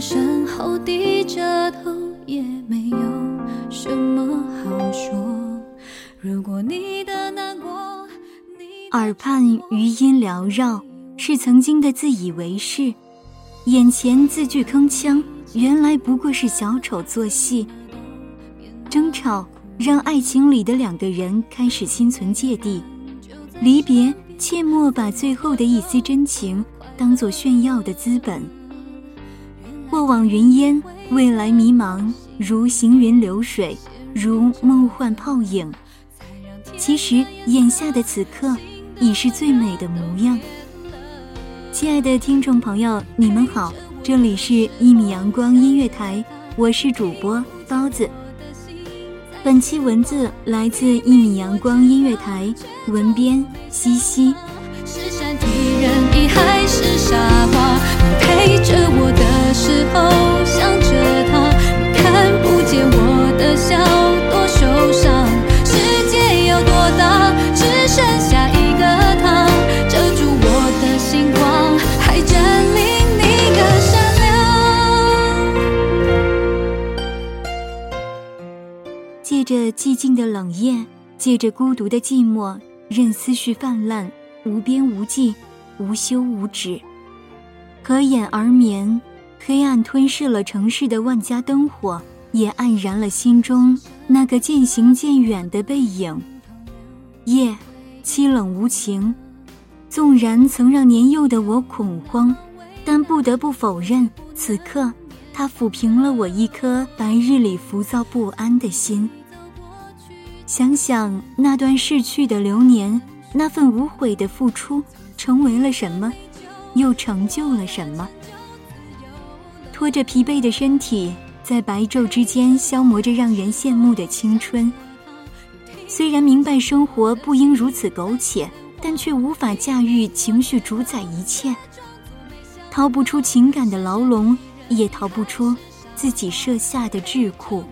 身后低着头，也没有什么好说。如果你的难过，你耳畔余音缭绕，是曾经的自以为是；眼前字句铿锵，原来不过是小丑做戏。争吵让爱情里的两个人开始心存芥蒂，离别切莫把最后的一丝真情当作炫耀的资本。过往云烟，未来迷茫，如行云流水，如梦幻泡影。其实眼下的此刻已是最美的模样。亲爱的听众朋友，你们好，这里是《一米阳光音乐台》，我是主播包子。本期文字来自《一米阳光音乐台》，文编西西。是山体人意还是傻瓜？你陪着我的时候想着他，你看不见我的笑多受伤。世界有多大，只剩下一个他，遮住我的星光，还占领你的善良。借着寂静的冷夜，借着孤独的寂寞，任思绪泛滥，无边无际，无休无止。合眼而眠，黑暗吞噬了城市的万家灯火，也黯然了心中那个渐行渐远的背影。夜，凄冷无情，纵然曾让年幼的我恐慌，但不得不否认，此刻它抚平了我一颗白日里浮躁不安的心。想想那段逝去的流年，那份无悔的付出，成为了什么，又成就了什么？拖着疲惫的身体，在白昼之间消磨着让人羡慕的青春。虽然明白生活不应如此苟且，但却无法驾驭情绪主宰一切。逃不出情感的牢笼，也逃不出自己设下的桎梏。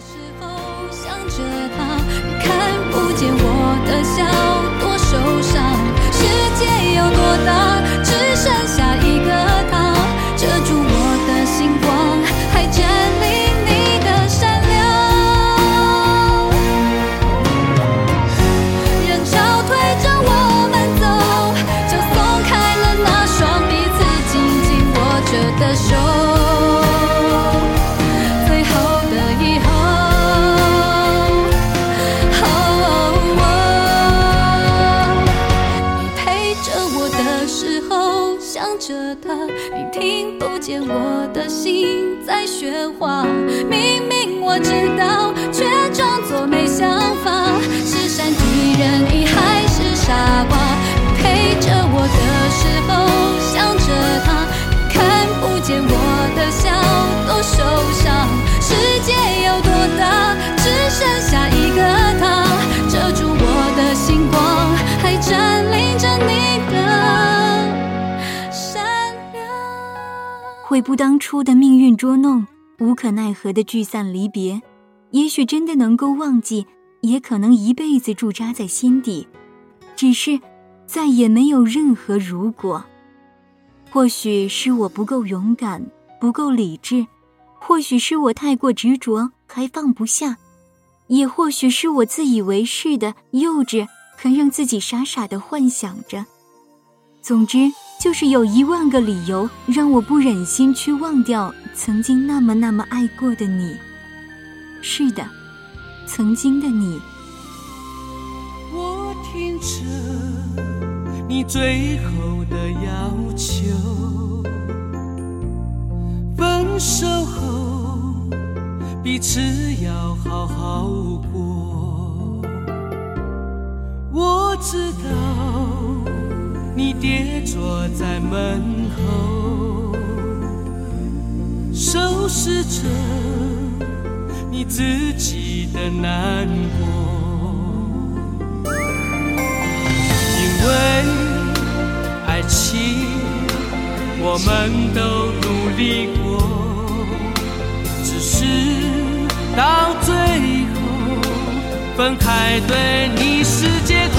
时候想着他，看不见我的笑受伤。世界有多大，只在喧哗。明明我知道，却装作没想法。是善体人意还是傻瓜？陪着我的时候想着他，看不见我的笑多受伤。悔不当初的命运捉弄，无可奈何的聚散离别。也许真的能够忘记，也可能一辈子驻扎在心底。只是，再也没有任何如果。或许是我不够勇敢，不够理智；或许是我太过执着，还放不下；也或许是我自以为是的幼稚，还让自己傻傻的幻想着。总之，就是有一万个理由让我不忍心去忘掉曾经那么那么爱过的你。是的，曾经的你。我听着你最后的要求，分手后彼此要好好过。我知道你跌坐在门后，收拾着。你自己的难过，因为爱情，我们都努力过，只是到最后分开，对你是解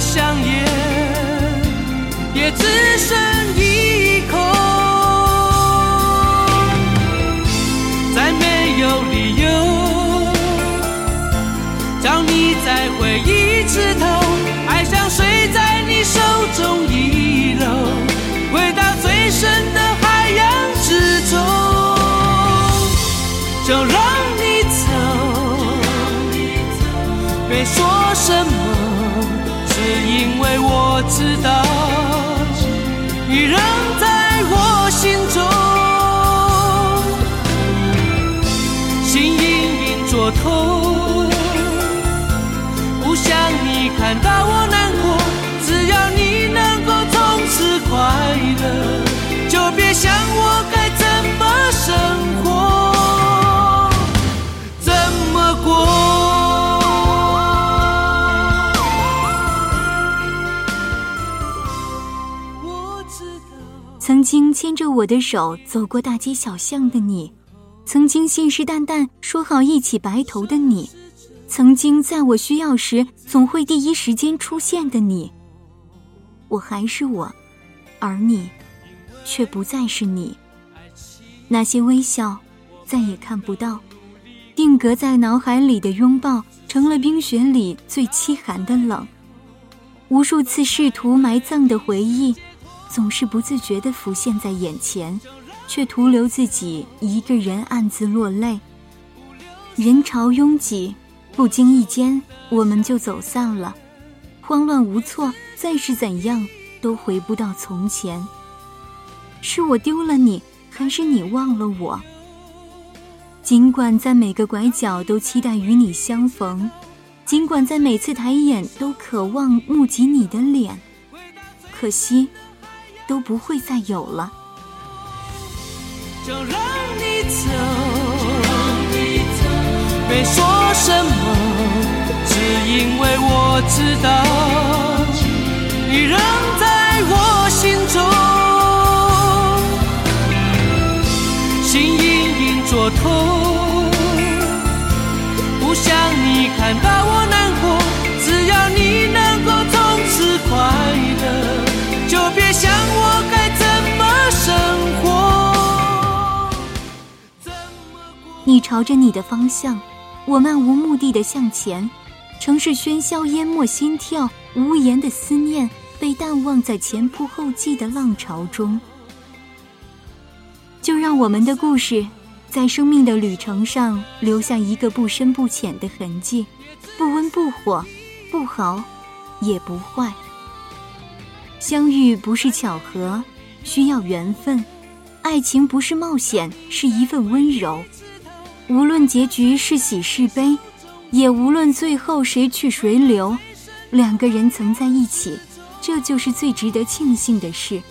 香烟也只剩一口，再没有理由找你再回一次头，痛，不想你看到我难过。只要你能够从此快乐，就别想我该怎么生活，怎么过。曾经牵着我的手走过大街小巷的你，曾经信誓旦旦说好一起白头的你，曾经在我需要时总会第一时间出现的你。我还是我，而你，却不再是你。那些微笑，再也看不到；定格在脑海里的拥抱，成了冰雪里最凄寒的冷。无数次试图埋葬的回忆。总是不自觉地浮现在眼前，却徒留自己一个人暗自落泪。人潮拥挤，不经意间我们就走散了，慌乱无措，再是怎样都回不到从前。是我丢了你，还是你忘了我？尽管在每个拐角都期待与你相逢，尽管在每次抬眼都渴望目及你的脸，可惜。都不会再有了。就让你走，没说什么，只因为我知道你仍在我心中，心隐隐作痛，朝着你的方向，我漫无目的的向前。城市喧嚣淹没心跳，无言的思念被淡忘在前仆后继的浪潮中。就让我们的故事，在生命的旅程上留下一个不深不浅的痕迹，不温不火，不好，也不坏。相遇不是巧合，需要缘分；爱情不是冒险，是一份温柔。无论结局是喜是悲，也无论最后谁去谁留，两个人曾在一起，这就是最值得庆幸的事。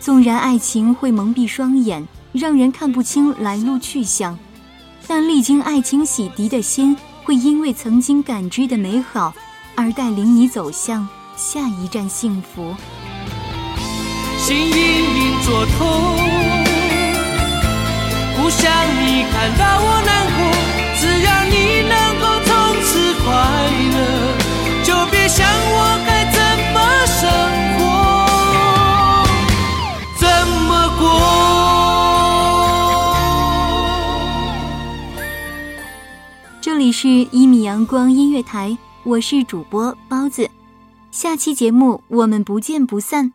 纵然爱情会蒙蔽双眼，让人看不清来路去向，但历经爱情洗涤的心，会因为曾经感知的美好，而带领你走向下一站幸福。心隐隐作痛，不想你看到我难过。只要你能够从此快乐，就别想我该怎么生活，怎么过。这里是《一米阳光音乐台》，我是主播包子。下期节目我们不见不散。